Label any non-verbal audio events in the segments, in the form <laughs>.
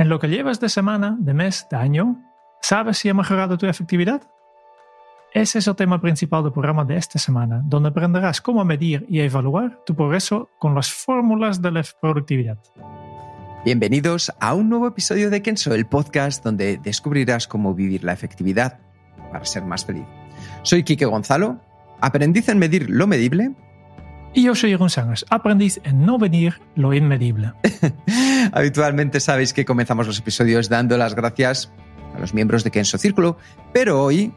En lo que llevas de semana, de mes, de año, ¿sabes si ha mejorado tu efectividad? Ese es el tema principal del programa de esta semana, donde aprenderás cómo medir y evaluar tu progreso con las fórmulas de la productividad. Bienvenidos a un nuevo episodio de Kenso, el podcast donde descubrirás cómo vivir la efectividad para ser más feliz. Soy Quique Gonzalo, aprendiz en medir lo medible. Y yo soy Jeroen Sangers, aprendiz en no medir lo inmedible. <laughs> Habitualmente sabéis que comenzamos los episodios dando las gracias a los miembros de Kenso Círculo, pero hoy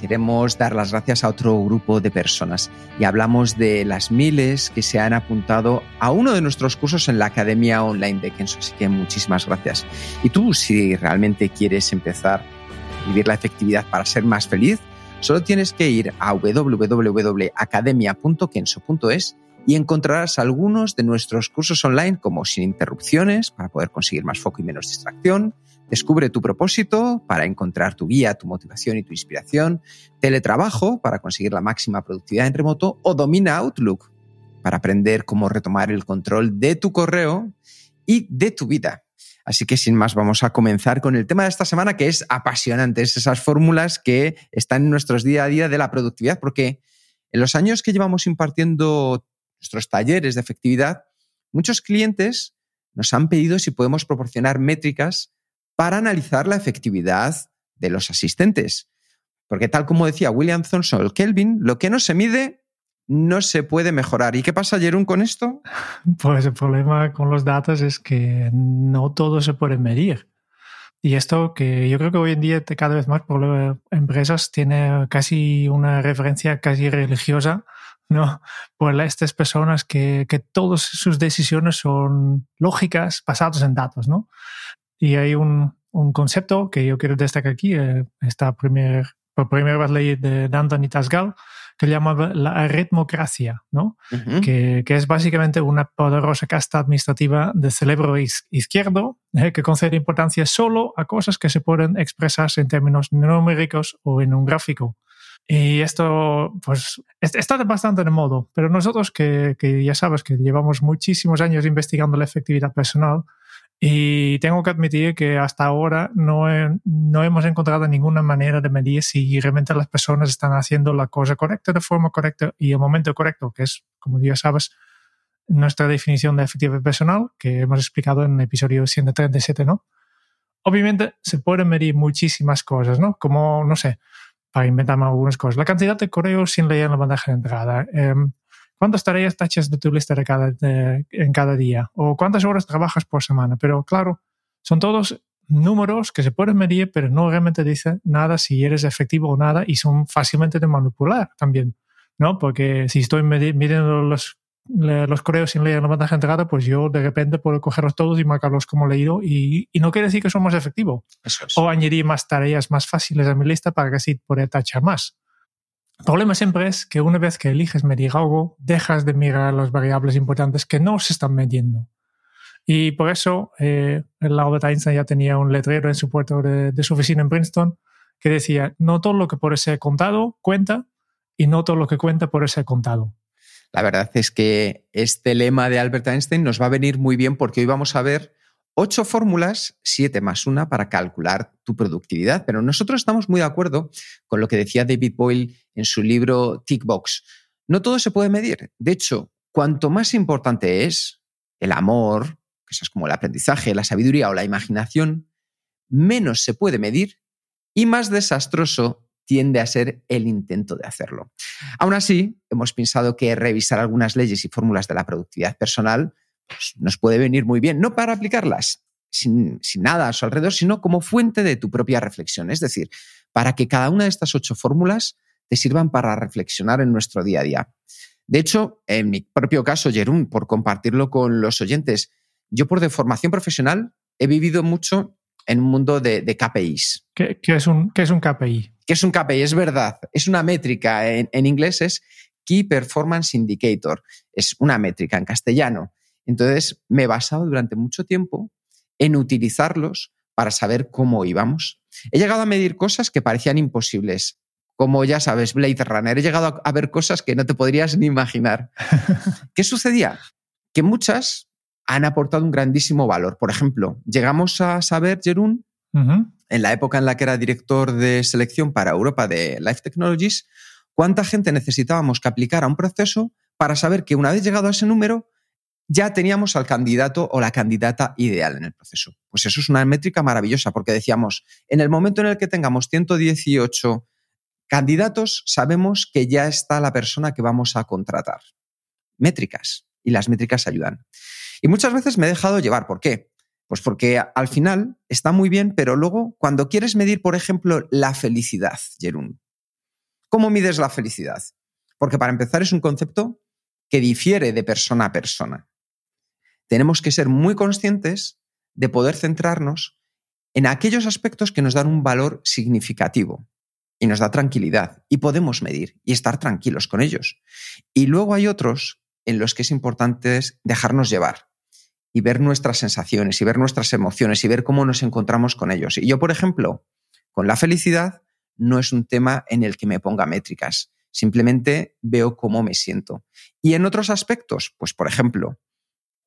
queremos dar las gracias a otro grupo de personas y hablamos de las miles que se han apuntado a uno de nuestros cursos en la Academia Online de Kenso, así que muchísimas gracias. Y tú, si realmente quieres empezar a vivir la efectividad para ser más feliz, solo tienes que ir a www.academia.kenso.es y encontrarás algunos de nuestros cursos online como sin interrupciones para poder conseguir más foco y menos distracción, Descubre tu propósito para encontrar tu guía, tu motivación y tu inspiración, teletrabajo para conseguir la máxima productividad en remoto o domina Outlook para aprender cómo retomar el control de tu correo y de tu vida. Así que sin más vamos a comenzar con el tema de esta semana que es apasionante, es esas fórmulas que están en nuestros día a día de la productividad, porque en los años que llevamos impartiendo nuestros talleres de efectividad, muchos clientes nos han pedido si podemos proporcionar métricas para analizar la efectividad de los asistentes. Porque tal como decía William Thomson Kelvin, lo que no se mide no se puede mejorar. ¿Y qué pasa, Jerún, con esto? <laughs> Pues el problema con los datos es que no todo se puede medir. Y esto que yo creo que hoy en día cada vez más por empresas tiene casi una referencia casi religiosa, ¿no? Por estas personas que, que todas sus decisiones son lógicas basadas en datos, ¿no? Y hay un, un concepto que yo quiero destacar aquí, eh, esta primer, por primera vez leí de Danton y Tasgal, que llama la aritmocracia, ¿no? que, que, es básicamente una poderosa casta administrativa de cerebro izquierdo eh, que concede importancia solo a cosas que se pueden expresarse en términos numéricos o en un gráfico. Y esto, pues, está bastante de modo, pero nosotros que, que ya sabes que llevamos muchísimos años investigando la efectividad personal, y tengo que admitir que hasta ahora no, no hemos encontrado ninguna manera de medir si realmente las personas están haciendo la cosa correcta de forma correcta y el momento correcto, que es, como ya sabes, nuestra definición de efectividad personal, que hemos explicado en el episodio 137, ¿no? Obviamente se pueden medir muchísimas cosas, ¿no? Como, no sé, para inventarme algunas cosas. La cantidad de correos sin leer en la bandeja de entrada. Eh, cuántas tareas tachas de tu lista de cada, en cada día o cuántas horas trabajas por semana. Pero claro, son todos números que se pueden medir, pero no realmente dicen nada si eres efectivo o nada y son fácilmente de manipular también, ¿no? Porque si estoy midiendo los, los correos sin leer la bandeja entrada, pues yo de repente puedo cogerlos todos y marcarlos como leído y, y no quiere decir que son más efectivos. O añadir más tareas más fáciles a mi lista para que así pueda tachar más. El problema siempre es que una vez que eliges medir algo, dejas de mirar las variables importantes que no se están midiendo. Y por eso eh, el Albert Einstein ya tenía un letrero en su puerta de, su oficina en Princeton que decía, no todo lo que puede ser contado cuenta y no todo lo que cuenta puede ser contado. La verdad es que este lema de Albert Einstein nos va a venir muy bien porque hoy vamos a ver ocho fórmulas, siete más una, para calcular tu productividad. Pero nosotros estamos muy de acuerdo con lo que decía David Boyle en su libro Tickbox. No todo se puede medir. De hecho, cuanto más importante es el amor, es como el aprendizaje, la sabiduría o la imaginación, menos se puede medir y más desastroso tiende a ser el intento de hacerlo. Aún así, hemos pensado que revisar algunas leyes y fórmulas de la productividad personal pues, nos puede venir muy bien, no para aplicarlas sin, nada a su alrededor, sino como fuente de tu propia reflexión. Es decir, para que cada una de estas ocho fórmulas te sirvan para reflexionar en nuestro día a día. De hecho, en mi propio caso, Jerún, por compartirlo con los oyentes, yo por de formación profesional he vivido mucho en un mundo de, KPIs. ¿Qué, es un, ¿Qué, es un, KPI? ¿Qué es un KPI? Es verdad. Es una métrica. En, en inglés es Key Performance Indicator. Es una métrica en castellano. Entonces, me he basado durante mucho tiempo en utilizarlos para saber cómo íbamos. He llegado a medir cosas que parecían imposibles, como ya sabes, Blade Runner. He llegado a ver cosas que no te podrías ni imaginar. <laughs> ¿Qué sucedía? Que muchas han aportado un grandísimo valor. Por ejemplo, llegamos a saber, Jerún, en la época en la que era director de selección para Europa de Life Technologies, cuánta gente necesitábamos que aplicara un proceso para saber que una vez llegado a ese número, ya teníamos al candidato o la candidata ideal en el proceso. Pues eso es una métrica maravillosa, porque decíamos, en el momento en el que tengamos 118 candidatos, sabemos que ya está la persona que vamos a contratar. Métricas. Y las métricas ayudan. Y muchas veces me he dejado llevar. ¿Por qué? Pues porque al final está muy bien, pero luego cuando quieres medir, por ejemplo, la felicidad, Jerún, ¿cómo mides la felicidad? Porque para empezar es un concepto que difiere de persona a persona tenemos que ser muy conscientes de poder centrarnos en aquellos aspectos que nos dan un valor significativo y nos da tranquilidad y podemos medir y estar tranquilos con ellos. Y luego hay otros en los que es importante dejarnos llevar y ver nuestras sensaciones y ver nuestras emociones y ver cómo nos encontramos con ellos. Y yo, por ejemplo, con la felicidad no es un tema en el que me ponga métricas, simplemente veo cómo me siento. Y en otros aspectos, pues por ejemplo,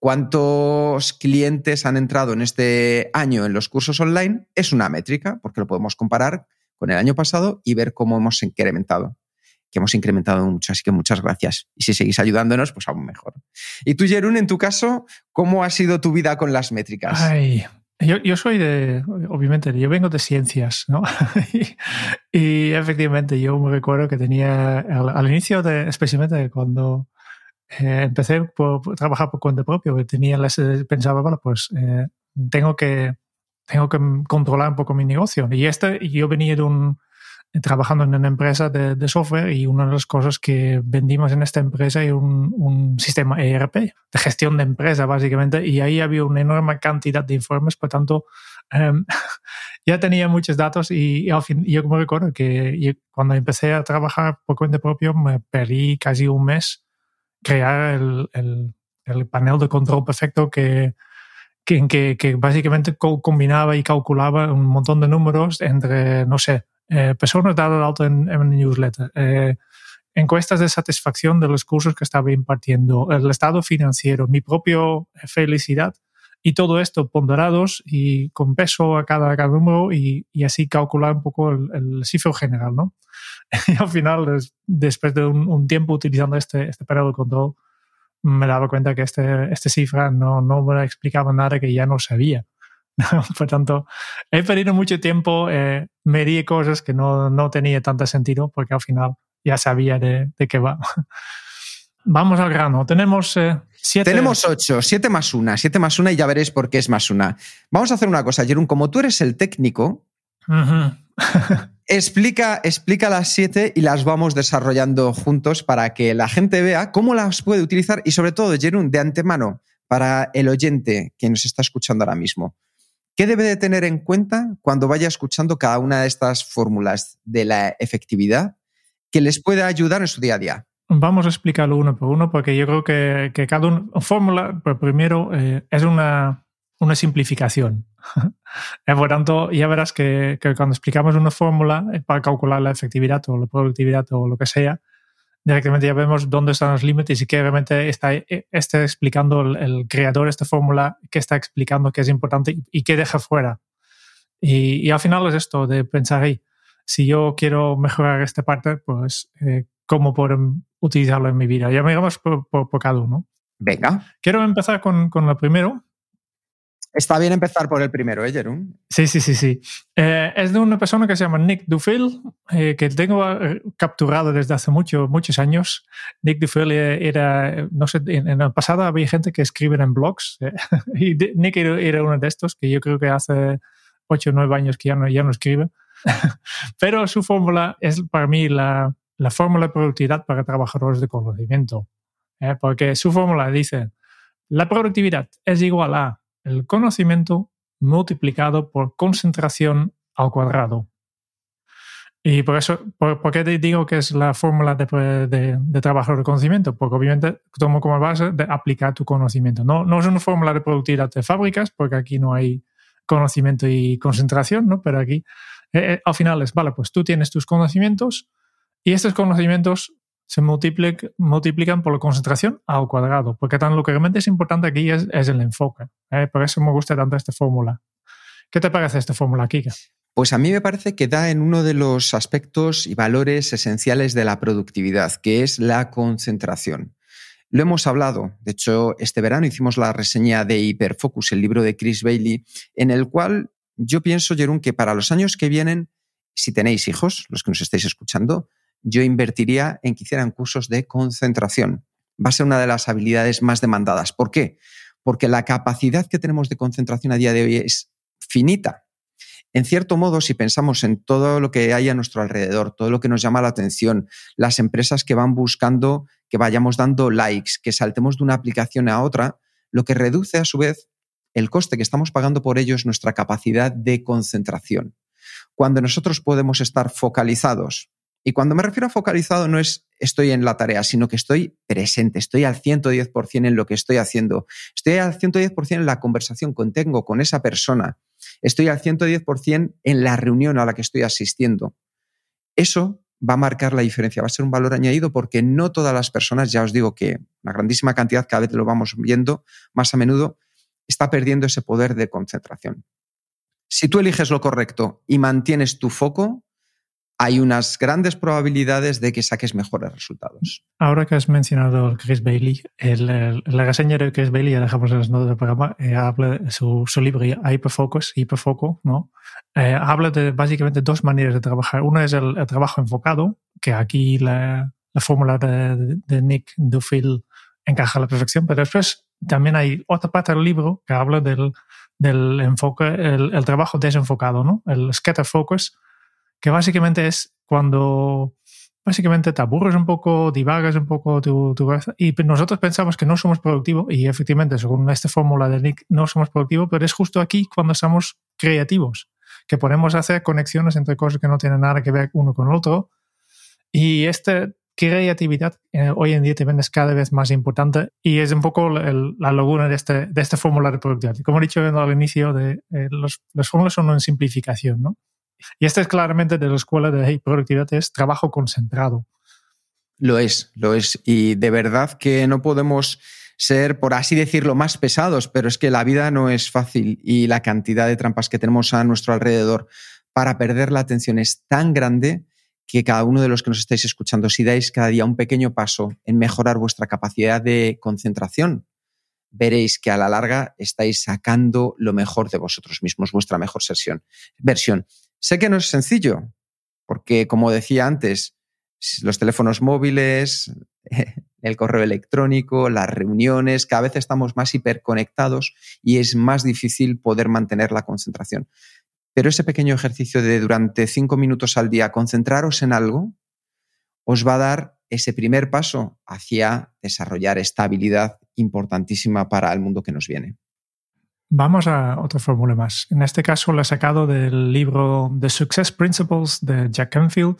cuántos clientes han entrado en este año en los cursos online es una métrica, porque lo podemos comparar con el año pasado y ver cómo hemos incrementado. Que hemos incrementado mucho, así que muchas gracias. Y si seguís ayudándonos, pues aún mejor. Y tú, Jerún, en tu caso, ¿cómo ha sido tu vida con las métricas? Ay, yo, soy de, obviamente, yo vengo de ciencias, ¿no? <laughs> y, efectivamente, yo me recuerdo que tenía, al, inicio, de, especialmente cuando eh, empecé por, trabajar por cuenta propia, porque tenía pensaba, bueno, pues eh, tengo que tengo que controlar un poco mi negocio. Y este, yo venía de un, trabajando en una empresa de, de, software y una de las cosas que vendimos en esta empresa era un, un, sistema ERP de gestión de empresa, básicamente, y ahí había una enorme cantidad de informes, por tanto, em, <laughs> ya tenía muchos datos y, al fin, yo me recuerdo que cuando empecé a trabajar por cuenta propia me perdí casi un mes crear el, el, panel de control perfecto que, que, que, básicamente combinaba y calculaba un montón de números entre, no sé, eh, personas dadas alto en, en newsletter, eh, encuestas de satisfacción de los cursos que estaba impartiendo, el estado financiero, mi propia felicidad y todo esto ponderados y con peso a cada, cada número y, y, así calcular un poco el, el cifro general, ¿no? Y <laughs> al final, después de un, tiempo utilizando este, este periodo de control, me daba cuenta que este, este cifra no, no me explicaba nada que ya no sabía. <laughs> Por tanto, he perdido mucho tiempo, eh, medí cosas que no, no tenía tanto sentido porque al final ya sabía de, de qué va. <laughs> Vamos al grano. Tenemos eh, siete. Tenemos ocho, siete más una, siete más una y ya veréis por qué es más una. Vamos a hacer una cosa, Jerón. Como tú eres el técnico, Explica, explica las siete y las vamos desarrollando juntos para que la gente vea cómo las puede utilizar y sobre todo, Jerún, de antemano, para el oyente que nos está escuchando ahora mismo. ¿Qué debe de tener en cuenta cuando vaya escuchando cada una de estas fórmulas de la efectividad que les pueda ayudar en su día a día? Vamos a explicarlo uno por uno porque yo creo que, cada una fórmula, pero primero, eh, es una, una simplificación. <laughs> Eh, por tanto, ya verás que, cuando explicamos una fórmula eh, para calcular la efectividad o la productividad o lo que sea, directamente ya vemos dónde están los límites y que realmente está, eh, está explicando el, creador de esta fórmula, qué está explicando qué es importante y, qué deja fuera. Y, al final es esto de pensar, ahí si yo quiero mejorar esta parte, pues cómo puedo utilizarlo en mi vida. Ya me por, por, cada uno. Venga. Quiero empezar con, con lo primero, Está bien empezar por el primero, ¿eh, Jerón? Sí, sí, sí, sí. Eh, es de una persona que se llama Nick Dufil, eh, que tengo eh, capturado desde hace mucho, muchos años. Nick Dufil era, no sé, en, el pasado había gente que escribe en blogs, <laughs> y Nick era, uno de estos, que yo creo que hace ocho o nueve años que ya no, ya no escribe. <laughs> Pero su fórmula es para mí la, la fórmula de productividad para trabajadores de conocimiento. Porque su fórmula dice, la productividad es igual a el conocimiento multiplicado por concentración al cuadrado. Y por eso, ¿por, qué te digo que es la fórmula de, de, trabajo de conocimiento? Porque obviamente tomo como base de aplicar tu conocimiento. No, no es una fórmula de productividad de fábricas, porque aquí no hay conocimiento y concentración, ¿no? Pero aquí, eh, eh, al final es, vale, pues tú tienes tus conocimientos y estos conocimientos se multiplican por la concentración al cuadrado, porque tan, lo que realmente es importante aquí es, el enfoque. ¿eh? Por eso me gusta tanto esta fórmula. ¿Qué te parece esta fórmula, Kika? Pues a mí me parece que da en uno de los aspectos y valores esenciales de la productividad, que es la concentración. Lo hemos hablado, de hecho, este verano hicimos la reseña de Hyperfocus, el libro de Chris Bailey, en el cual yo pienso, Jerón, que para los años que vienen, si tenéis hijos, los que nos estáis escuchando, yo invertiría en que hicieran cursos de concentración. Va a ser una de las habilidades más demandadas. ¿Por qué? Porque la capacidad que tenemos de concentración a día de hoy es finita. En cierto modo, si pensamos en todo lo que hay a nuestro alrededor, todo lo que nos llama la atención, las empresas que van buscando que vayamos dando likes, que saltemos de una aplicación a otra, lo que reduce a su vez el coste que estamos pagando por ello es nuestra capacidad de concentración. Cuando nosotros podemos estar focalizados, y cuando me refiero a focalizado no es estoy en la tarea, sino que estoy presente, estoy al 110% en lo que estoy haciendo, estoy al 110% en la conversación que tengo con esa persona, estoy al 110% en la reunión a la que estoy asistiendo. Eso va a marcar la diferencia, va a ser un valor añadido porque no todas las personas, ya os digo que una grandísima cantidad, cada vez lo vamos viendo más a menudo, está perdiendo ese poder de concentración. Si tú eliges lo correcto y mantienes tu foco, hay unas grandes probabilidades de que saques mejores resultados. Ahora que has mencionado Chris Bailey, el, la reseña de Chris Bailey, ya dejamos en las notas del programa, eh, habla de su, su, libro Hyperfocus, Hiperfoco, ¿no? Eh, habla de básicamente dos maneras de trabajar. Una es el, trabajo enfocado, que aquí la, la fórmula de, de, Nick Duffield encaja a la perfección, pero después también hay otra parte del libro que habla del, del enfoque, el, el trabajo desenfocado, ¿no? El scatter focus, que básicamente es cuando básicamente te aburres un poco, divagas un poco tu, tu cabeza y nosotros pensamos que no somos productivos y efectivamente según esta fórmula de Nick no somos productivos, pero es justo aquí cuando somos creativos, que podemos hacer conexiones entre cosas que no tienen nada que ver uno con otro y esta creatividad eh, hoy en día también es cada vez más importante y es un poco la laguna de, este, de esta fórmula de productividad. Como he dicho al inicio, de, eh, los, las fórmulas son una simplificación, ¿no? Y esta es claramente de la escuela de productividad, es trabajo concentrado. Lo es, lo es. Y de verdad que no podemos ser, por así decirlo, más pesados, pero es que la vida no es fácil y la cantidad de trampas que tenemos a nuestro alrededor para perder la atención es tan grande que cada uno de los que nos estáis escuchando, si dais cada día un pequeño paso en mejorar vuestra capacidad de concentración, veréis que a la larga estáis sacando lo mejor de vosotros mismos, vuestra mejor versión. Sé que no es sencillo, porque como decía antes, los teléfonos móviles, <laughs> el correo electrónico, las reuniones, cada vez estamos más hiperconectados y es más difícil poder mantener la concentración. Pero ese pequeño ejercicio de durante cinco minutos al día concentraros en algo os va a dar ese primer paso hacia desarrollar esta habilidad importantísima para el mundo que nos viene. Vamos a otra fórmula más. En este caso lo he sacado del libro The Success Principles de Jack Canfield.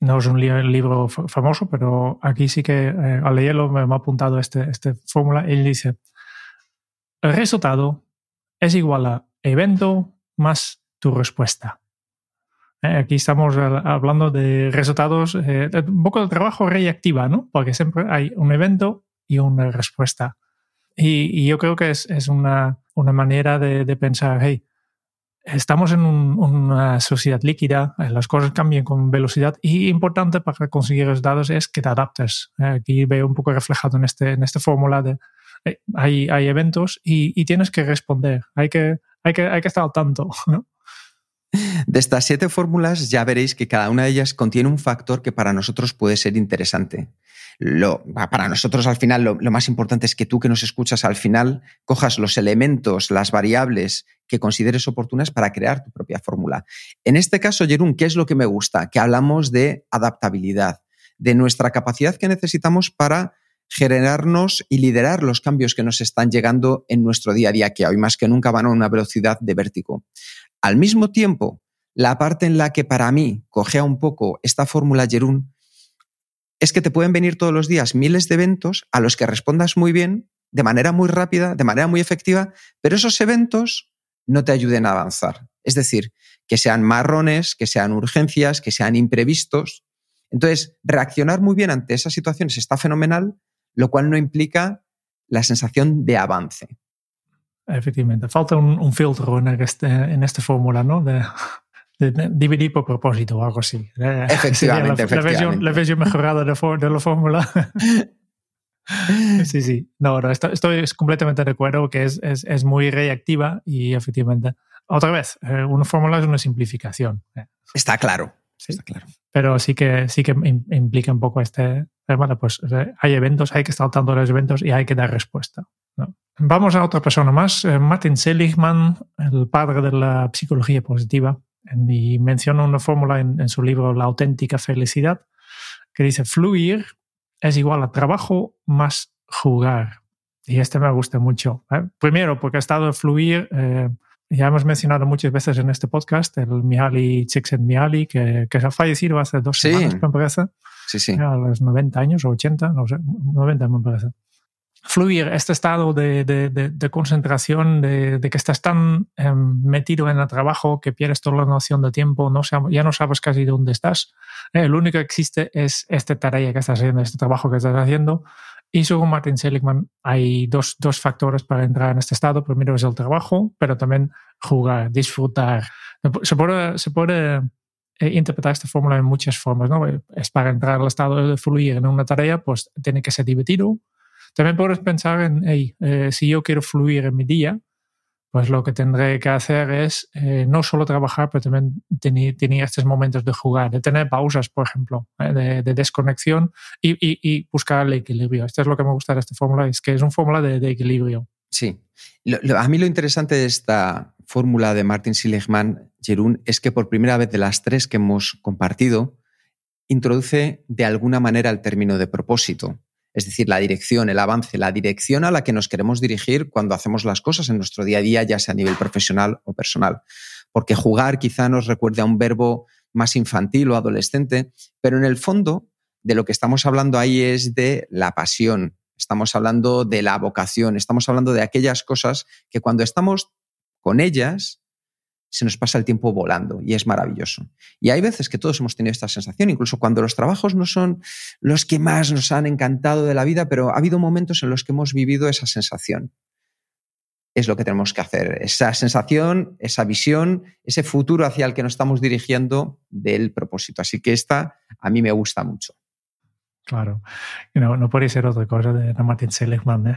No es un libro famoso, pero aquí sí que eh, al leerlo me ha apuntado esta este fórmula. Él dice, el resultado es igual a evento más tu respuesta. Eh, aquí estamos hablando de resultados, eh, un poco de trabajo reactiva, ¿no? Porque siempre hay un evento y una respuesta. Y, yo creo que es, es una, una, manera de, de, pensar, hey, estamos en una sociedad líquida, eh, las cosas cambian con velocidad y importante para conseguir resultados es que te adaptes. Eh, aquí veo un poco reflejado en, este, en esta fórmula de eh, hay, hay, eventos y, y, tienes que responder, hay que, hay, que, hay que estar al tanto. <laughs> De estas siete fórmulas ya veréis que cada una de ellas contiene un factor que para nosotros puede ser interesante. Lo, para nosotros al final lo, lo, más importante es que tú que nos escuchas al final cojas los elementos, las variables que consideres oportunas para crear tu propia fórmula. En este caso, Jerún, ¿qué es lo que me gusta? Que hablamos de adaptabilidad, de nuestra capacidad que necesitamos para generarnos y liderar los cambios que nos están llegando en nuestro día a día, que hoy más que nunca van a una velocidad de vértigo. Al mismo tiempo, la parte en la que para mí cogea un poco esta fórmula Jerún es que te pueden venir todos los días miles de eventos a los que respondas muy bien, de manera muy rápida, de manera muy efectiva, pero esos eventos no te ayuden a avanzar. Es decir, que sean marrones, que sean urgencias, que sean imprevistos. Entonces, reaccionar muy bien ante esas situaciones está fenomenal, lo cual no implica la sensación de avance. Efectivamente, falta un, filtro en, este, esta fórmula, ¿no? De, dividir por propósito o algo así. Efectivamente, la, efectivamente. La versión, la versión mejorada de, for, de la fórmula. <laughs> sí, sí. No, no estoy, estoy, completamente de acuerdo que es, es, es, muy reactiva y efectivamente, otra vez, eh, una fórmula es una simplificación. Está claro. Sí. Está claro. Pero sí que, sí que implica un poco este, bueno, pues hay eventos, hay que estar tanto de los eventos y hay que dar respuesta. ¿no? Vamos a otra persona más, eh, Martin Seligman, el padre de la psicología positiva, y menciona una fórmula en, en, su libro La auténtica felicidad, que dice, fluir es igual a trabajo más jugar. Y este me gusta mucho. ¿eh? Primero, porque ha estado en fluir, eh, ya hemos mencionado muchas veces en este podcast, el Mihaly Csikszentmihalyi, que, que ha fallecido hace dos sí. semanas, me parece. Sí, sí. A los 90 años o 80, no sé, 90 me parece fluir, este estado de, de, de, de concentración, de, que estás tan eh, metido en el trabajo que pierdes toda la noción de tiempo, no ya no sabes casi dónde estás. Eh, lo único que existe es esta tarea que estás haciendo, este trabajo que estás haciendo. Y según Martin Seligman, hay dos, dos factores para entrar en este estado. Primero es el trabajo, pero también jugar, disfrutar. Se puede, se puede eh, interpretar esta fórmula en muchas formas. ¿no? Es para entrar al estado de fluir en una tarea, pues tiene que ser divertido, también puedes pensar en, hey, eh, si yo quiero fluir en mi día, pues lo que tendré que hacer es eh, no solo trabajar, pero también tener, tener, estos momentos de jugar, de tener pausas, por ejemplo, eh, de, de, desconexión y, buscar el equilibrio. Esto es lo que me gusta de esta fórmula, es que es una fórmula de, equilibrio. Sí. A mí lo interesante de esta fórmula de Martin Seligman, Jerún, es que por primera vez de las tres que hemos compartido, introduce de alguna manera el término de propósito es decir, la dirección, el avance, la dirección a la que nos queremos dirigir cuando hacemos las cosas en nuestro día a día, ya sea a nivel profesional o personal. Porque jugar quizá nos recuerde a un verbo más infantil o adolescente, pero en el fondo de lo que estamos hablando ahí es de la pasión, estamos hablando de la vocación, estamos hablando de aquellas cosas que cuando estamos con ellas se nos pasa el tiempo volando y es maravilloso. Y hay veces que todos hemos tenido esta sensación, incluso cuando los trabajos no son los que más nos han encantado de la vida, pero ha habido momentos en los que hemos vivido esa sensación. Es lo que tenemos que hacer, esa sensación, esa visión, ese futuro hacia el que nos estamos dirigiendo del propósito. Así que esta a mí me gusta mucho. Claro, no, puede ser otra cosa de Martin Seligman. ¿eh?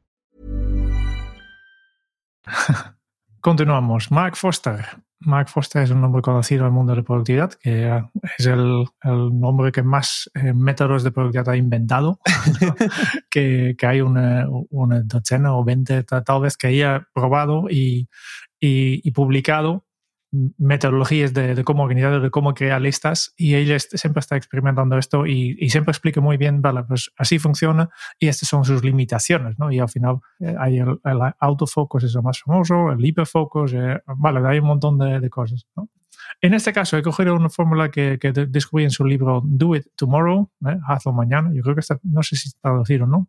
Continuamos. Mark Foster Mark Foster es un nombre conocido el mundo de la productividad, que es el, el nombre que más eh, métodos de productividad ha inventado, <laughs> que, que, hay una, una, docena o veinte tal vez que haya probado y publicado metodologías de, de, cómo organizar, de cómo crear listas y ella siempre está experimentando esto y, y, siempre explica muy bien, vale, pues así funciona y estas son sus limitaciones, ¿no? Y al final eh, hay el, el, autofocus, es el más famoso, el hiperfocus, eh, vale, hay un montón de, de, cosas, ¿no? En este caso he cogido una fórmula que, que descubrí en su libro Do It Tomorrow, ¿eh? hazlo mañana, yo creo que está, no sé si está traducido o no,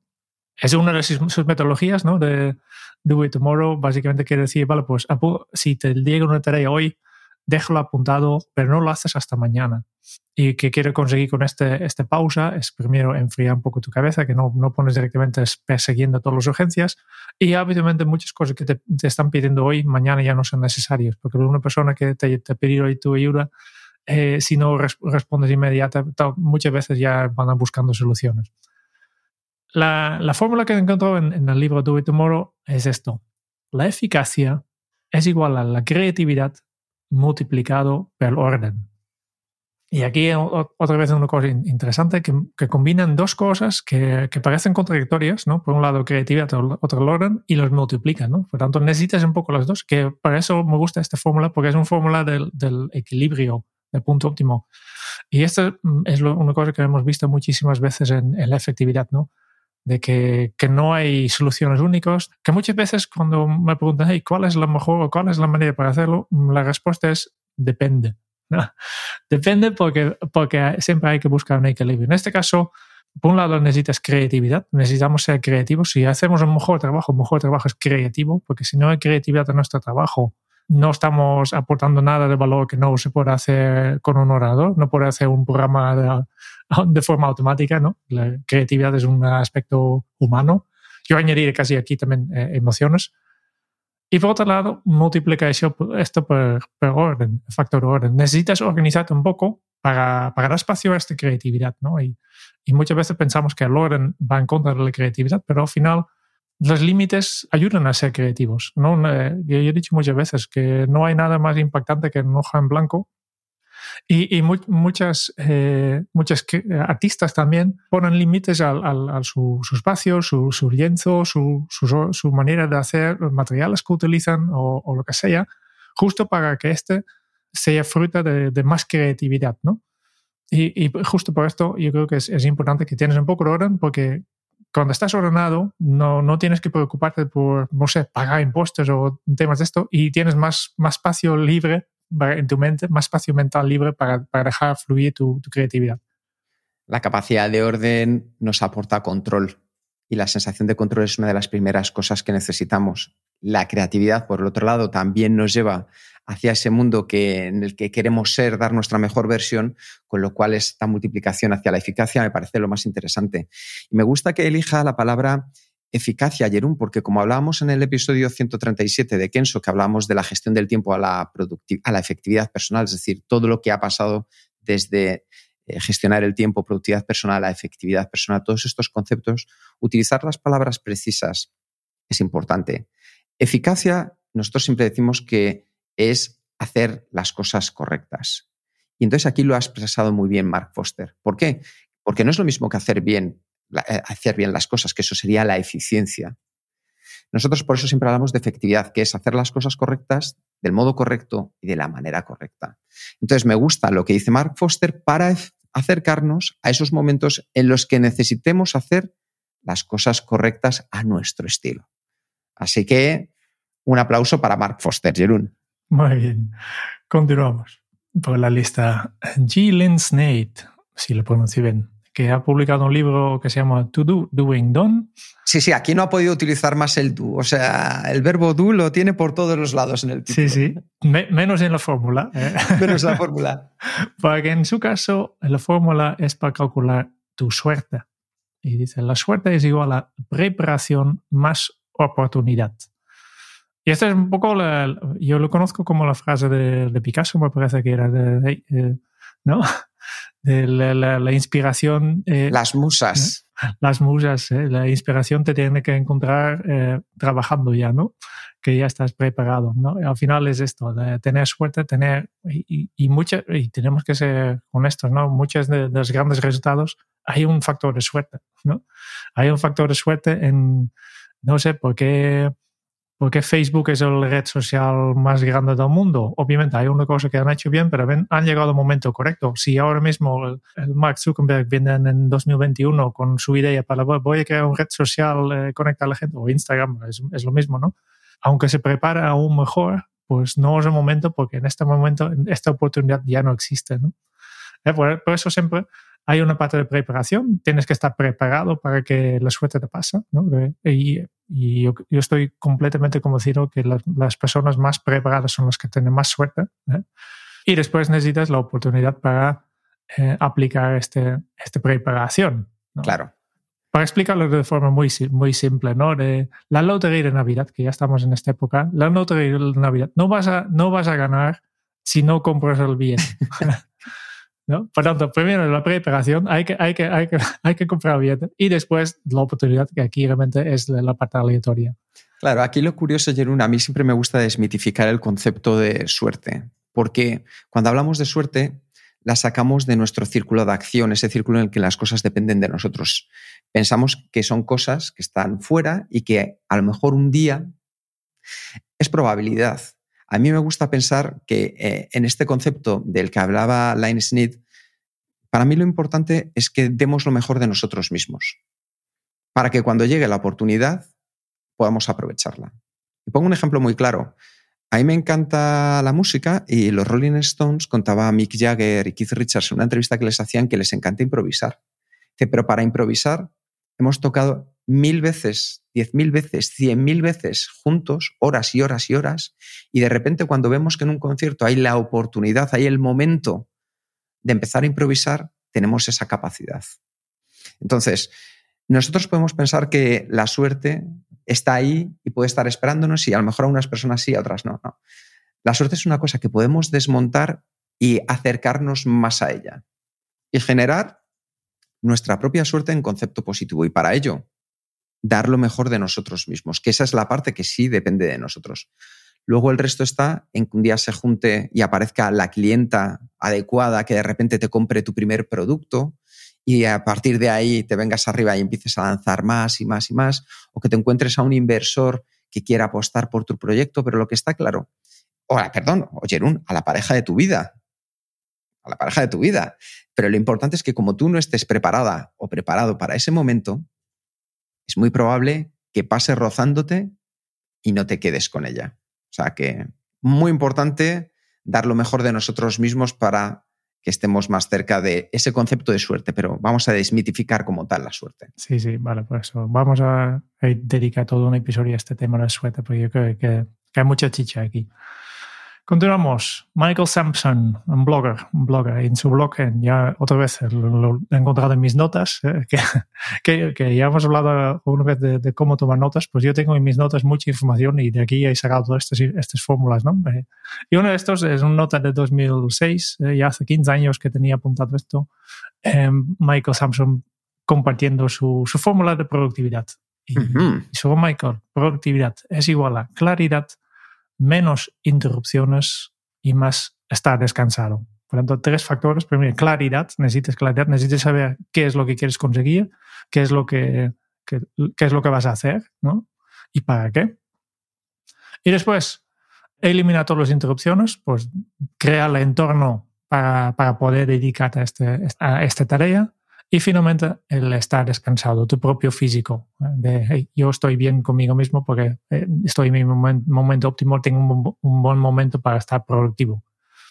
es una de sus, metodologías, ¿no? De do it tomorrow, básicamente quiere decir, vale, pues si te llega una tarea hoy, déjalo apuntado, pero no lo haces hasta mañana. Y que quiero conseguir con este, este pausa es primero enfriar un poco tu cabeza, que no, no pones directamente persiguiendo todas las urgencias. Y habitualmente muchas cosas que te, te están pidiendo hoy, mañana ya no son necesarias, porque una persona que te, te pide hoy tu ayuda, eh, si no respondes inmediatamente, muchas veces ya van buscando soluciones. La, la fórmula que encontró en, en el libro Do It Tomorrow es esto. La eficacia es igual a la creatividad multiplicado por orden. Y aquí otra vez una cosa interesante, que, que combinan dos cosas que, que, parecen contradictorias, ¿no? Por un lado creatividad, otro orden, y los multiplican, ¿no? Por tanto, necesitas un poco los dos, que para eso me gusta esta fórmula, porque es una fórmula del, del equilibrio, del punto óptimo. Y esta es lo, una cosa que hemos visto muchísimas veces en, en la efectividad, ¿no? De que, que, no hay soluciones únicas, que muchas veces cuando me preguntan, hey, ¿cuál es la mejor o cuál es la manera para hacerlo? La respuesta es depende. <laughs> Depende porque, porque siempre hay que buscar un equilibrio. En este caso, por un lado necesitas creatividad, necesitamos ser creativos. Si hacemos un mejor trabajo, un mejor trabajo es creativo, porque si no hay creatividad en nuestro trabajo, no estamos aportando nada de valor que no se pueda hacer con un orador, no puede hacer un programa de, forma automática, ¿no? La creatividad es un aspecto humano. Yo añadiré casi aquí también eh, emociones. Y por otro lado, multiplica esto por, por orden, factor orden. Necesitas organizarte un poco para, para dar espacio a esta creatividad, ¿no? Y, y muchas veces pensamos que el orden va en contra de la creatividad, pero al final los límites ayudan a ser creativos. ¿no? Yo he dicho muchas veces que no hay nada más impactante que una hoja en blanco. Y, y muchas, eh, muchas artistas también ponen límites al, al, a su, su, espacio, su, su lienzo, su, su, su, manera de hacer, los materiales que utilizan o, o, lo que sea, justo para que este sea fruta de, de más creatividad. ¿no? Y, y, justo por esto yo creo que es, es importante que tienes un poco de orden porque cuando estás ordenado, no, no tienes que preocuparte por, no sé, pagar impuestos o temas de esto y tienes más, más espacio libre en tu mente, más espacio mental libre para, dejar fluir tu creatividad. La capacidad de orden nos aporta control y la sensación de control es una de las primeras cosas que necesitamos. La creatividad, por el otro lado, también nos lleva hacia ese mundo que, en el que queremos ser, dar nuestra mejor versión, con lo cual esta multiplicación hacia la eficacia me parece lo más interesante. Y me gusta que elija la palabra eficacia, Jerún, porque como hablábamos en el episodio 137 de Kenso, que hablábamos de la gestión del tiempo a la, a la efectividad personal, es decir, todo lo que ha pasado desde eh, gestionar el tiempo, productividad personal, la efectividad personal, todos estos conceptos, utilizar las palabras precisas es importante. Eficacia, nosotros siempre decimos que es hacer las cosas correctas. Y entonces aquí lo ha expresado muy bien Mark Foster. ¿Por qué? Porque no es lo mismo que hacer bien, eh, hacer bien las cosas, que eso sería la eficiencia. Nosotros por eso siempre hablamos de efectividad, que es hacer las cosas correctas del modo correcto y de la manera correcta. Entonces me gusta lo que dice Mark Foster para acercarnos a esos momentos en los que necesitemos hacer las cosas correctas a nuestro estilo. Así que un aplauso para Mark Foster, Jerún. Muy bien. Continuamos por la lista. G. Snate, si lo pronuncio bien, que ha publicado un libro que se llama To Do, Doing Done. Sí, sí, aquí no ha podido utilizar más el do. O sea, el verbo do lo tiene por todos los lados en el título. Sí, sí. menos en la fórmula. ¿eh? <laughs> menos la fórmula. <laughs> Porque en su caso, la fórmula es para calcular tu suerte. Y dice, la suerte es igual a preparación más oportunidad. Y esta es un poco, la, yo lo conozco como la frase de, de Picasso, me parece que era de, de ¿no? De la, la, la inspiración. Eh, Las musas. las musas, ¿eh? la inspiración te tiene que encontrar eh, trabajando ya, ¿no? Que ya estás preparado, ¿no? al final es esto, de tener suerte, tener, y, y, y tenemos que ser honestos, ¿no? Muchos de, de, los grandes resultados hay un factor de suerte, ¿no? Hay un factor de suerte en, no sé, por qué porque Facebook es la red social más grande del mundo. Obviamente hay una cosa que han hecho bien, pero han llegado al momento correcto. Si ahora mismo el, Mark Zuckerberg viene en 2021 con su idea para voy a crear una red social, eh, a la gente, o Instagram, es, es, lo mismo, ¿no? Aunque se prepara aún mejor, pues no es el momento porque en este momento esta oportunidad ya no existe, ¿no? Eh, por, por eso siempre hay una parte de preparación, tienes que estar preparado para que la suerte te pase. ¿no? Y, y yo, yo, estoy completamente convencido que las, las, personas más preparadas son las que tienen más suerte. ¿eh? Y después necesitas la oportunidad para eh, aplicar este, esta preparación. ¿no? Claro. Para explicarlo de forma muy, muy simple, ¿no? De la lotería de Navidad, que ya estamos en esta época, la lotería de Navidad, no vas a, no vas a ganar si no compras el billete. <laughs> ¿no? Por tanto, primero la preparación, hay que, hay que, hay que, <laughs> hay que comprar billete y después la oportunidad, que aquí realmente es la parte aleatoria. Claro, aquí lo curioso, Jerún, a mí siempre me gusta desmitificar el concepto de suerte, porque cuando hablamos de suerte, la sacamos de nuestro círculo de acción, ese círculo en el que las cosas dependen de nosotros. Pensamos que son cosas que están fuera y que a lo mejor un día es probabilidad. A mí me gusta pensar que eh, en este concepto del que hablaba Line Smith, para mí lo importante es que demos lo mejor de nosotros mismos, para que cuando llegue la oportunidad podamos aprovecharla. Pongo un ejemplo muy claro. A mí me encanta la música y los Rolling Stones contaba a Mick Jagger y Keith Richards en una entrevista que les hacían que les encanta improvisar. Pero para improvisar hemos tocado mil veces, diez mil veces, cien mil veces juntos, horas y horas y horas, y de repente cuando vemos que en un concierto hay la oportunidad, hay el momento de empezar a improvisar, tenemos esa capacidad. Entonces, nosotros podemos pensar que la suerte está ahí y puede estar esperándonos y a lo mejor a unas personas sí, a otras no. no. La suerte es una cosa que podemos desmontar y acercarnos más a ella y generar nuestra propia suerte en concepto positivo. Y para ello, dar lo mejor de nosotros mismos, que esa es la parte que sí depende de nosotros. Luego el resto está en que un día se junte y aparezca la clienta adecuada que de repente te compre tu primer producto y a partir de ahí te vengas arriba y empieces a lanzar más y más y más, o que te encuentres a un inversor que quiera apostar por tu proyecto, pero lo que está claro, o perdón, oye, a la pareja de tu vida, a la pareja de tu vida. Pero lo importante es que como tú no estés preparada o preparado para ese momento, es muy probable que pase rozándote y no te quedes con ella. O sea que muy importante dar lo mejor de nosotros mismos para que estemos más cerca de ese concepto de suerte, pero vamos a desmitificar como tal la suerte. Sí, sí, vale, por eso vamos a dedicar todo un episodio a este tema de la suerte, porque yo creo que, que hay mucha chicha aquí. Continuamos. Michael Sampson, un blogger, un blogger. En su blog, ya otra vez lo, he encontrado en mis notas, eh, que, <laughs> que, ya hemos hablado una vez de, cómo tomar notas. Pues yo tengo en mis notas mucha información y de aquí he sacado todas estas, estas fórmulas. ¿no? Eh, y uno de estos es una nota de 2006, eh, ya hace 15 años que tenía apuntado esto. Michael Sampson compartiendo su, su fórmula de productividad. Y, uh -huh. y sobre Michael, productividad es igual a claridad, menos interrupciones y más estar descansado. Por tanto, tres factores. Primero, claridad. Necesitas claridad, necesitas saber qué es lo que quieres conseguir, qué es lo que, qué, es lo que vas a hacer, ¿no? Y para qué. Y después, elimina todas las interrupciones, pues crea el entorno para, para poder dedicarte a, este, a esta tarea y finalmente, el estar descansado, tu propio físico, hey, yo estoy bien conmigo mismo porque eh, estoy en mi momento, óptimo, tengo un, buen momento para estar productivo.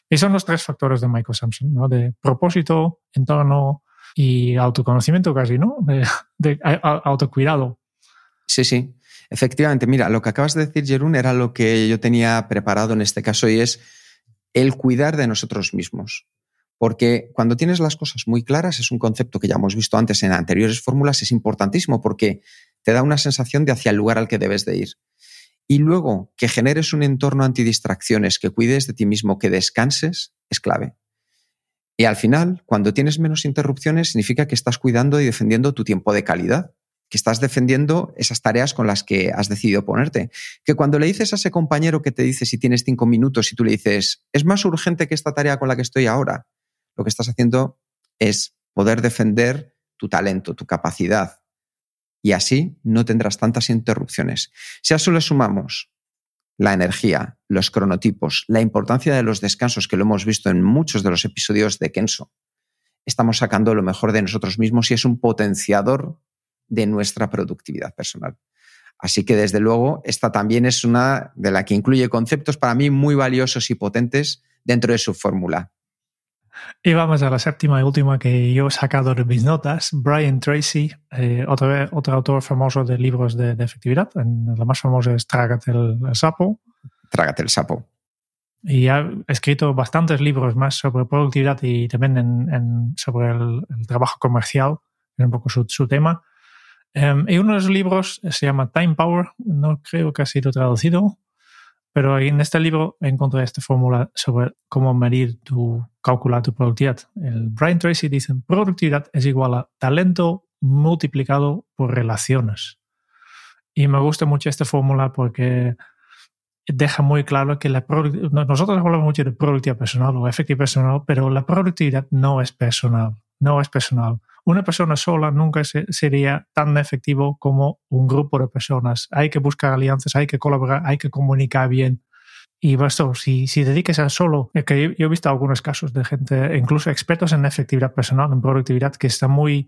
Y son los tres factores de Michael Sampson, ¿no? De propósito, entorno y autoconocimiento casi, ¿no? De autocuidado. Sí, sí. Efectivamente, mira, lo que acabas de decir, Jerún, era lo que yo tenía preparado en este caso y es el cuidar de nosotros mismos. Porque cuando tienes las cosas muy claras, es un concepto que ya hemos visto antes en anteriores fórmulas, es importantísimo porque te da una sensación de hacia el lugar al que debes de ir. Y luego, que generes un entorno antidistracciones, que cuides de ti mismo, que descanses, es clave. Y al final, cuando tienes menos interrupciones, significa que estás cuidando y defendiendo tu tiempo de calidad, que estás defendiendo esas tareas con las que has decidido ponerte. Que cuando le dices a ese compañero que te dice si tienes cinco minutos y tú le dices, es más urgente que esta tarea con la que estoy ahora, lo que estás haciendo es poder defender tu talento, tu capacidad. Y así no tendrás tantas interrupciones. Si a eso le sumamos la energía, los cronotipos, la importancia de los descansos que lo hemos visto en muchos de los episodios de Kenso, estamos sacando lo mejor de nosotros mismos y es un potenciador de nuestra productividad personal. Así que desde luego esta también es una de la que incluye conceptos para mí muy valiosos y potentes dentro de su fórmula. Y vamos a la séptima y última que yo he sacado de mis notas. Brian Tracy, eh, otro, otro, autor famoso de libros de, efectividad. En, lo más famoso es Trágate el, sapo. Trágate el sapo. Y ha escrito bastantes libros más sobre productividad y también en, sobre el, trabajo comercial, es un poco su, su tema. Em, y uno de los libros se llama Time Power, no creo que ha sido traducido, pero en este libro encontré esta fórmula sobre cómo medir tu, calcular tu productividad. El Brian Tracy dice, productividad es igual a talento multiplicado por relaciones. Y me gusta mucho esta fórmula porque deja muy claro que la nosotros hablamos mucho de productividad personal o efectividad personal, pero la productividad no es personal, no es personal una persona sola nunca sería tan efectivo como un grupo de personas. Hay que buscar alianzas, hay que colaborar, hay que comunicar bien. Y basta, si, si dediques a solo, que yo, he visto algunos casos de gente, incluso expertos en efectividad personal, en productividad, que está muy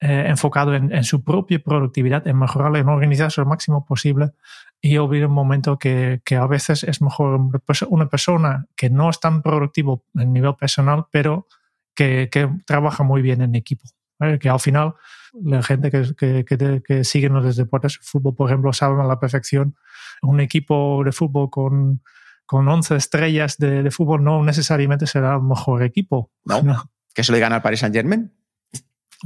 eh, enfocado en, su propia productividad, en mejorar, en organizarse lo máximo posible. Y vi un momento que, que a veces es mejor una persona que no es tan productivo en nivel personal, pero que trabaja muy bien en equipo. Que al final la gente que, que, que, que sigue los deportes, el fútbol, por ejemplo, sabe a la perfección. Un equipo de fútbol con, con 11 estrellas de, de, fútbol no necesariamente será el mejor equipo. No. ¿Que se le gana al Paris Saint Germain?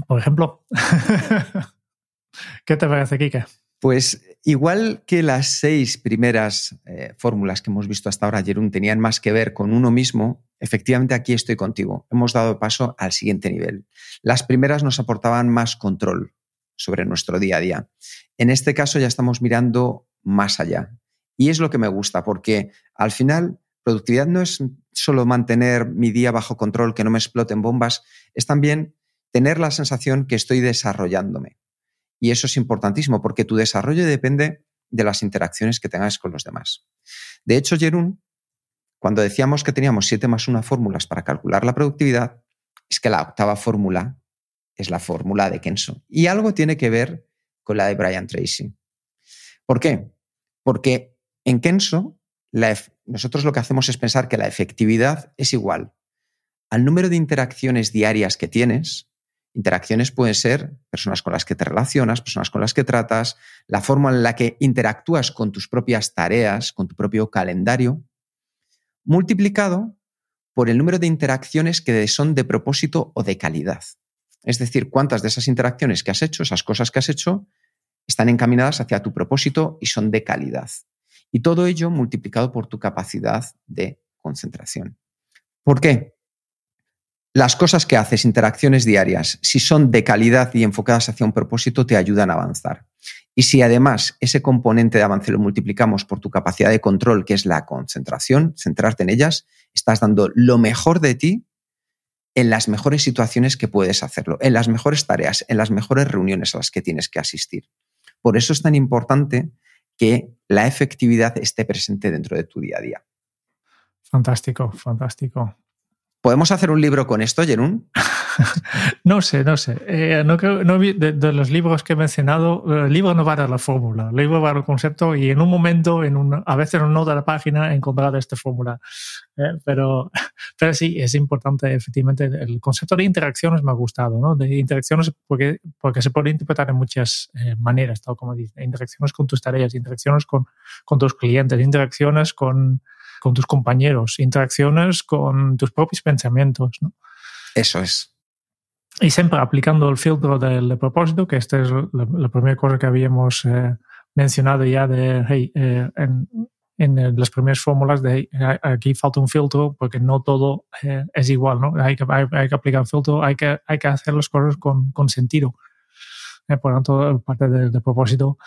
Por ejemplo. <laughs> ¿Qué te parece, Kike? Pues igual que las seis primeras eh, fórmulas que hemos visto hasta ahora, Jerún, tenían más que ver con uno mismo, efectivamente aquí estoy contigo. Hemos dado paso al siguiente nivel. Las primeras nos aportaban más control sobre nuestro día a día. En este caso ya estamos mirando más allá. Y es lo que me gusta, porque al final productividad no es solo mantener mi día bajo control, que no me exploten bombas, es también tener la sensación que estoy desarrollándome y eso es importantísimo porque tu desarrollo depende de las interacciones que tengas con los demás. De hecho, Jerún, cuando decíamos que teníamos 7 más 1 fórmulas para calcular la productividad, es que la octava fórmula es la fórmula de Kenso. Y algo tiene que ver con la de Brian Tracy. ¿Por qué? Porque en Kenso nosotros lo que hacemos es pensar que la efectividad es igual al número de interacciones diarias que tienes Interacciones pueden ser personas con las que te relacionas, personas con las que tratas, la forma en la que interactúas con tus propias tareas, con tu propio calendario, multiplicado por el número de interacciones que son de propósito o de calidad. Es decir, cuántas de esas interacciones que has hecho, esas cosas que has hecho, están encaminadas hacia tu propósito y son de calidad. Y todo ello multiplicado por tu capacidad de concentración. ¿Por qué? Las cosas que haces, interacciones diarias, si son de calidad y enfocadas hacia un propósito, te ayudan a avanzar. Y si además ese componente de avance lo multiplicamos por tu capacidad de control, que es la concentración, centrarte en ellas, estás dando lo mejor de ti en las mejores situaciones que puedes hacerlo, en las mejores tareas, en las mejores reuniones a las que tienes que asistir. Por eso es tan importante que la efectividad esté presente dentro de tu día a día. Fantástico, fantástico. ¿Podemos hacer un libro con esto, Jerún? <laughs> no sé, no sé. Eh, no de, los libros que he mencionado, el libro no va a dar la fórmula, el libro va a dar el concepto y en un momento, en un, a veces en nota de la página, encontrar esta fórmula. Eh, pero, <laughs> pero sí, es importante, efectivamente, el concepto de interacciones me ha gustado, ¿no? De interacciones porque, porque se puede interpretar en muchas eh, maneras, tal como dice. Interacciones con tus tareas, interacciones con, con tus clientes, interacciones con con tus compañeros, interacciones con tus propios pensamientos. ¿no? Eso es. Y siempre aplicando el filtro del propósito, que esta es la, primera cosa que habíamos eh, mencionado ya de, hey, eh, en las primeras fórmulas de aquí falta un filtro porque no todo eh, es igual, ¿no? Hay que, hay, que aplicar un filtro, hay que, hay que hacer las cosas con, con sentido. Eh, por tanto, parte del propósito.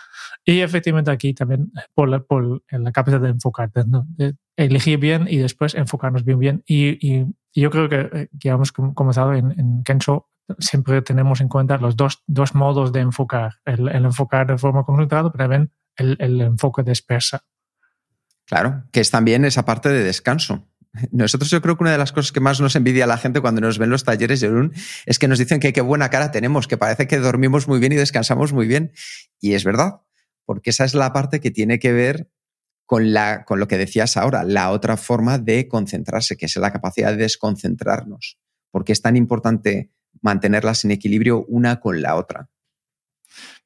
Y efectivamente aquí también por la, por la capacidad de enfocar, de elegir bien y después enfocarnos bien bien. Y, y, yo creo que, que hemos comenzado en, en Kenso siempre tenemos en cuenta los dos, dos modos de enfocar, el, el enfocar de forma concentrada, pero también el, el enfoque dispersa. Claro, que es también esa parte de descanso. Nosotros yo creo que una de las cosas que más nos envidia la gente cuando nos ven los talleres, Jerún, es que nos dicen que qué buena cara tenemos, que parece que dormimos muy bien y descansamos muy bien. Y es verdad, porque esa es la parte que tiene que ver con, la, con lo que decías ahora, la otra forma de concentrarse, que es la capacidad de desconcentrarnos. Porque es tan importante mantenerlas en equilibrio una con la otra.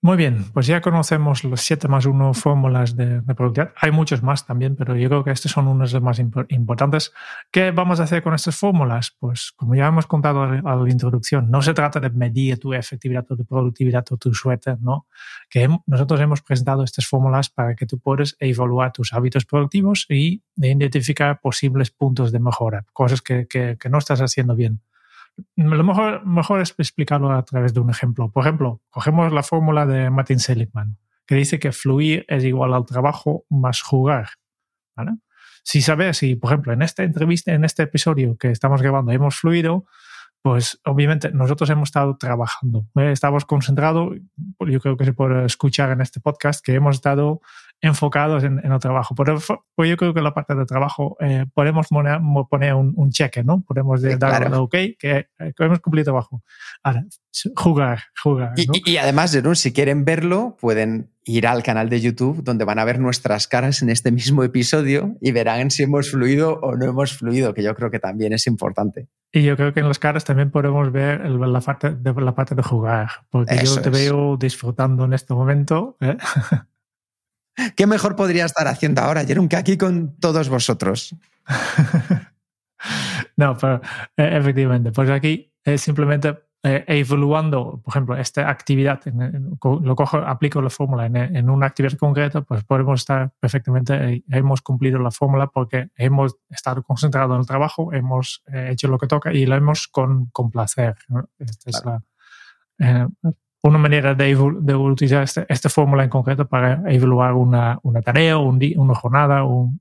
Muy bien, pues ya conocemos los 7 más 1 fórmulas de, productividad. Hay muchos más también, pero yo creo que estos son unos de los más importantes. ¿Qué vamos a hacer con estas fórmulas? Pues como ya hemos contado a la introducción, no se trata de medir tu efectividad o tu productividad o tu suerte, ¿no? Que nosotros hemos presentado estas fórmulas para que tú puedas evaluar tus hábitos productivos y identificar posibles puntos de mejora, cosas que, que no estás haciendo bien lo mejor, mejor es explicarlo a través de un ejemplo. Por ejemplo, cogemos la fórmula de Martin Seligman, que dice que fluir es igual al trabajo más jugar. Si sabes, si por ejemplo en esta entrevista, en este episodio que estamos grabando, hemos fluido, pues obviamente nosotros hemos estado trabajando, ¿eh? estamos concentrados, yo creo que se puede escuchar en este podcast, que hemos estado enfocados en, el trabajo. Pero pues yo creo que la parte de trabajo eh, podemos poner, poner un, cheque, ¿no? Podemos dar un ok, eh, que, hemos cumplido trabajo. Ahora, jugar, jugar. Y, además, si quieren verlo, pueden ir al canal de YouTube donde van a ver nuestras caras en este mismo episodio y verán si hemos fluido o no hemos fluido, que yo creo que también es importante. Y yo creo que en las caras también podemos ver la parte de, la parte de jugar, porque yo te veo disfrutando en este momento. ¿eh? <laughs> <laughs> ¿Qué mejor podría estar haciendo ahora, Jerón, que aquí con todos vosotros? <laughs> no, pero eh, efectivamente, pues aquí es simplemente eh, evaluando, por ejemplo, esta actividad, lo cojo, aplico la fórmula en, una actividad concreta, pues podemos estar perfectamente, eh, hemos cumplido la fórmula porque hemos estado concentrados en el trabajo, hemos hecho lo que toca y lo hemos con, con placer. Esta es la, una manera de, utilizar este, esta fórmula en concreto para evaluar una, tarea, un una jornada, un,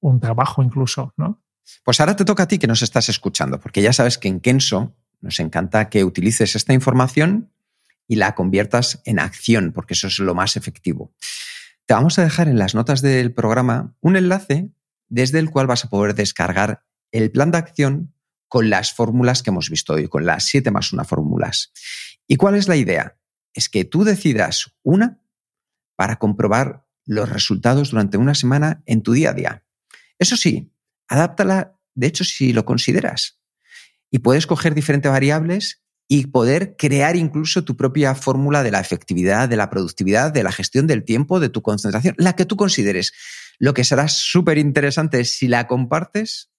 un, trabajo incluso, ¿no? Pues ahora te toca a ti que nos estás escuchando, porque ya sabes que en Kenso nos encanta que utilices esta información y la conviertas en acción, porque eso es lo más efectivo. Te vamos a dejar en las notas del programa un enlace desde el cual vas a poder descargar el plan de acción con las fórmulas que hemos visto hoy, con las 7 más una fórmulas. ¿Y cuál es la idea? Es que tú decidas una para comprobar los resultados durante una semana en tu día a día. Eso sí, adáptala, de hecho, si lo consideras. Y puedes coger diferentes variables y poder crear incluso tu propia fórmula de la efectividad, de la productividad, de la gestión del tiempo, de tu concentración, la que tú consideres. Lo que será súper interesante es si la compartes,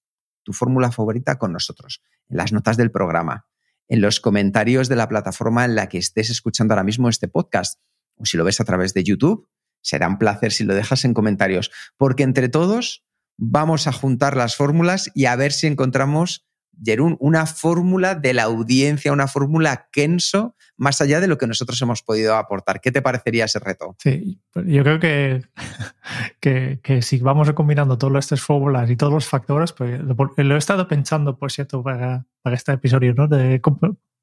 tu fórmula favorita con nosotros, en las notas del programa en los comentarios de la plataforma en la que estés escuchando ahora mismo este podcast. O si lo ves a través de YouTube, será un placer si lo dejas en comentarios, porque entre todos vamos a juntar las fórmulas y a ver si encontramos, Jerún, una fórmula de la audiencia, una fórmula Kenso, más allá de lo que nosotros hemos podido aportar. ¿Qué te parecería ese reto? Sí, yo creo <laughs> que, que, si vamos combinando todas estas fórmulas y todos los factores, pues lo, he estado pensando, por cierto, para, para este episodio, ¿no? De,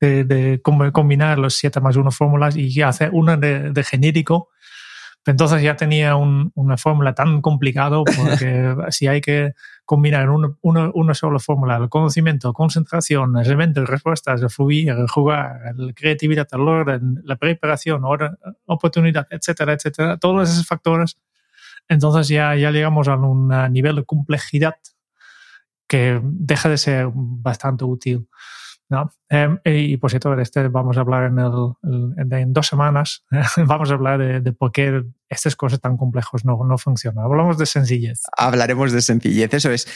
de, combinar los siete más uno fórmulas y hacer una de, genérico. Entonces ya tenía una fórmula tan complicado porque <laughs> si hay que combinar una, una, sola fórmula, el conocimiento, concentración, elementos, respuestas, el fluir, el jugar, la creatividad, el orden, la preparación, oportunidad, etcétera, etcétera, todos esos factores, entonces ya, ya llegamos a un nivel de complejidad que deja de ser bastante útil. ¿No? Em, y por cierto, este vamos a hablar en, el, en dos semanas, <laughs> vamos a hablar de, por qué estas cosas tan complejas no, no funcionan. Hablamos de sencillez. Hablaremos de sencillez, eso es.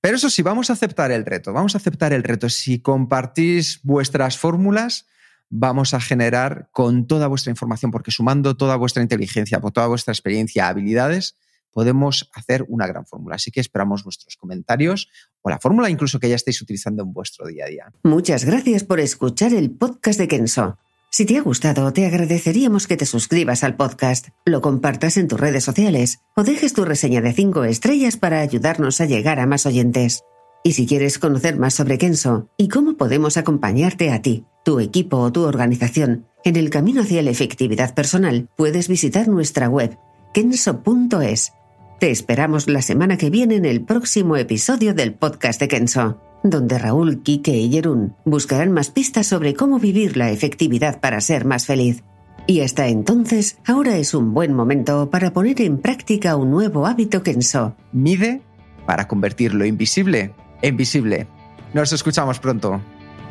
Pero eso sí, vamos a aceptar el reto, vamos a aceptar el reto. Si compartís vuestras fórmulas, vamos a generar con toda vuestra información, porque sumando toda vuestra inteligencia, toda vuestra experiencia, habilidades, podemos hacer una gran fórmula. Así que esperamos vuestros comentarios o la fórmula incluso que ya estéis utilizando en vuestro día a día. Muchas gracias por escuchar el podcast de Kenso. Si te ha gustado, te agradeceríamos que te suscribas al podcast, lo compartas en tus redes sociales o dejes tu reseña de 5 estrellas para ayudarnos a llegar a más oyentes. Y si quieres conocer más sobre Kenso y cómo podemos acompañarte a ti, tu equipo o tu organización en el camino hacia la efectividad personal, puedes visitar nuestra web kenso.es. Te esperamos la semana que viene en el próximo episodio del podcast de Kenso donde Raúl, Quique y Jerún buscarán más pistas sobre cómo vivir la efectividad para ser más feliz. Y hasta entonces, ahora es un buen momento para poner en práctica un nuevo hábito Kenso. Mide para convertir lo invisible en visible. Nos escuchamos pronto.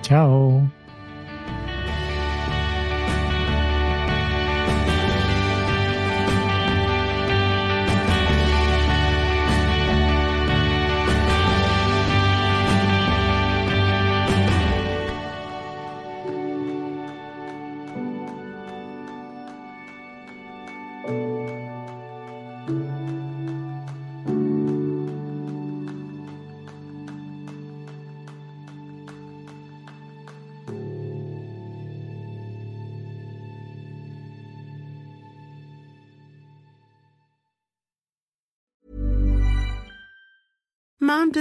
Chao.